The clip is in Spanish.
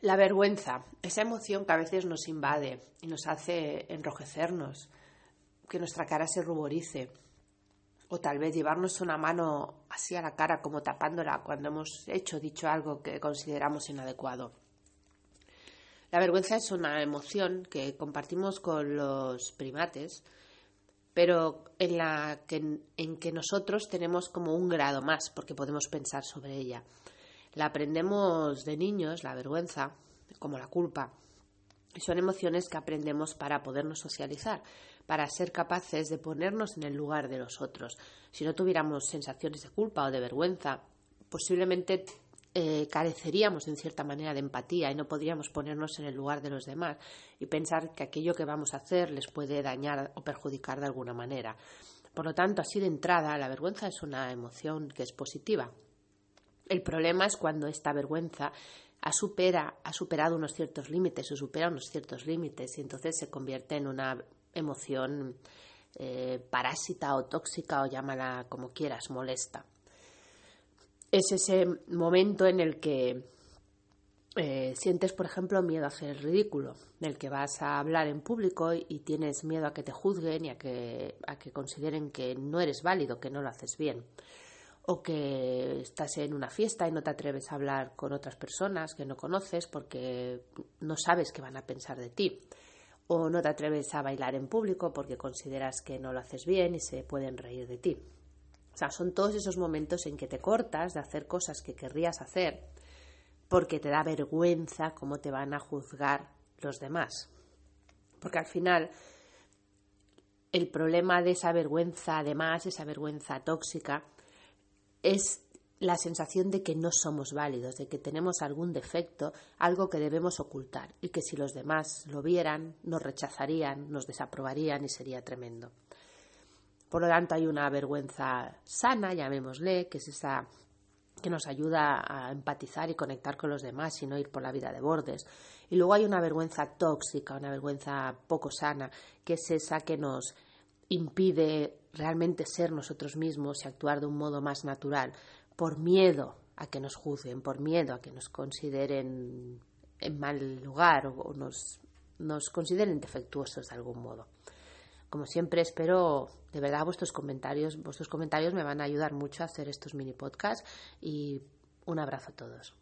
La vergüenza, esa emoción que a veces nos invade y nos hace enrojecernos, que nuestra cara se ruborice, o tal vez llevarnos una mano así a la cara como tapándola cuando hemos hecho dicho algo que consideramos inadecuado. La vergüenza es una emoción que compartimos con los primates, pero en la que, en que nosotros tenemos como un grado más porque podemos pensar sobre ella. La aprendemos de niños, la vergüenza, como la culpa. Son emociones que aprendemos para podernos socializar, para ser capaces de ponernos en el lugar de los otros. Si no tuviéramos sensaciones de culpa o de vergüenza, posiblemente eh, careceríamos en cierta manera de empatía y no podríamos ponernos en el lugar de los demás y pensar que aquello que vamos a hacer les puede dañar o perjudicar de alguna manera. Por lo tanto, así de entrada, la vergüenza es una emoción que es positiva, el problema es cuando esta vergüenza ha, supera, ha superado unos ciertos límites o supera unos ciertos límites y entonces se convierte en una emoción eh, parásita o tóxica o llámala como quieras, molesta. Es ese momento en el que eh, sientes, por ejemplo, miedo a hacer el ridículo, en el que vas a hablar en público y, tienes miedo a que te juzguen y a que, a que consideren que no eres válido, que no lo haces bien o que estás en una fiesta y no te atreves a hablar con otras personas que no conoces porque no sabes qué van a pensar de ti, o no te atreves a bailar en público porque consideras que no lo haces bien y se pueden reír de ti. O sea, son todos esos momentos en que te cortas de hacer cosas que querrías hacer porque te da vergüenza cómo te van a juzgar los demás. Porque al final el problema de esa vergüenza, además, esa vergüenza tóxica, es la sensación de que no somos válidos, de que tenemos algún defecto, algo que debemos ocultar y que si los demás lo vieran, nos rechazarían, nos desaprobarían y sería tremendo. Por lo tanto, hay una vergüenza sana, llamémosle, que es esa que nos ayuda a empatizar y conectar con los demás y no ir por la vida de bordes. Y luego hay una vergüenza tóxica, una vergüenza poco sana, que es esa que nos impide realmente ser nosotros mismos y actuar de un modo más natural, por miedo a que nos juzguen, por miedo a que nos consideren en mal lugar o nos, nos consideren defectuosos de algún modo. Como siempre espero de verdad vuestros comentarios, vuestros comentarios me van a ayudar mucho a hacer estos mini podcasts y un abrazo a todos.